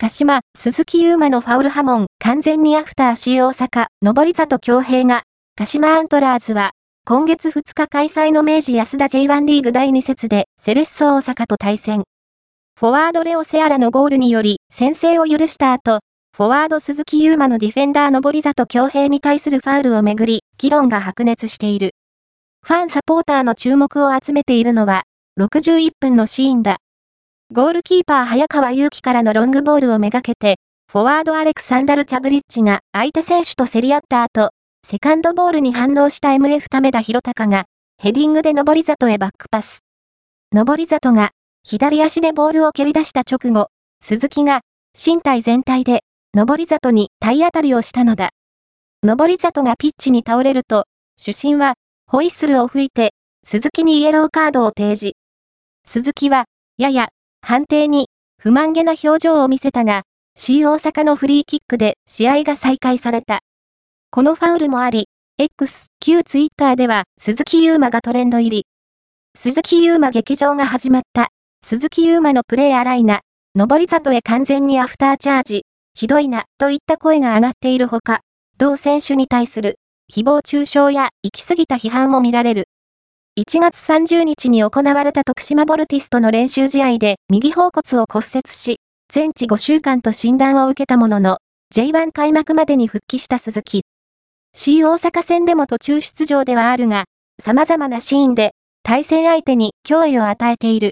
鹿島、鈴木優馬のファウル波紋、完全にアフター C 大阪、上里京平が、鹿島アントラーズは、今月2日開催の明治安田 J1 リーグ第2節で、セレッソ大阪と対戦。フォワードレオセアラのゴールにより、先制を許した後、フォワード鈴木優馬のディフェンダー上里京平に対するファウルをめぐり、議論が白熱している。ファンサポーターの注目を集めているのは、61分のシーンだ。ゴールキーパー早川祐希からのロングボールをめがけて、フォワードアレクサンダル・チャブリッチが相手選手と競り合った後、セカンドボールに反応した MF ため田博隆が、ヘディングで上り里へバックパス。上り里が、左足でボールを蹴り出した直後、鈴木が、身体全体で、上り里に体当たりをしたのだ。上り里がピッチに倒れると、主審は、ホイッスルを吹いて、鈴木にイエローカードを提示。鈴木は、やや、判定に不満げな表情を見せたが、C 大阪のフリーキックで試合が再開された。このファウルもあり、X、旧ツイッターでは鈴木優馬がトレンド入り。鈴木優馬劇場が始まった。鈴木優馬のプレー荒いな。上り里へ完全にアフターチャージ。ひどいな、といった声が上がっているほか、同選手に対する誹謗中傷や行き過ぎた批判も見られる。1月30日に行われた徳島ボルティスとの練習試合で右方骨を骨折し、全治5週間と診断を受けたものの、J1 開幕までに復帰した鈴木。C 大阪戦でも途中出場ではあるが、様々なシーンで対戦相手に脅威を与えている。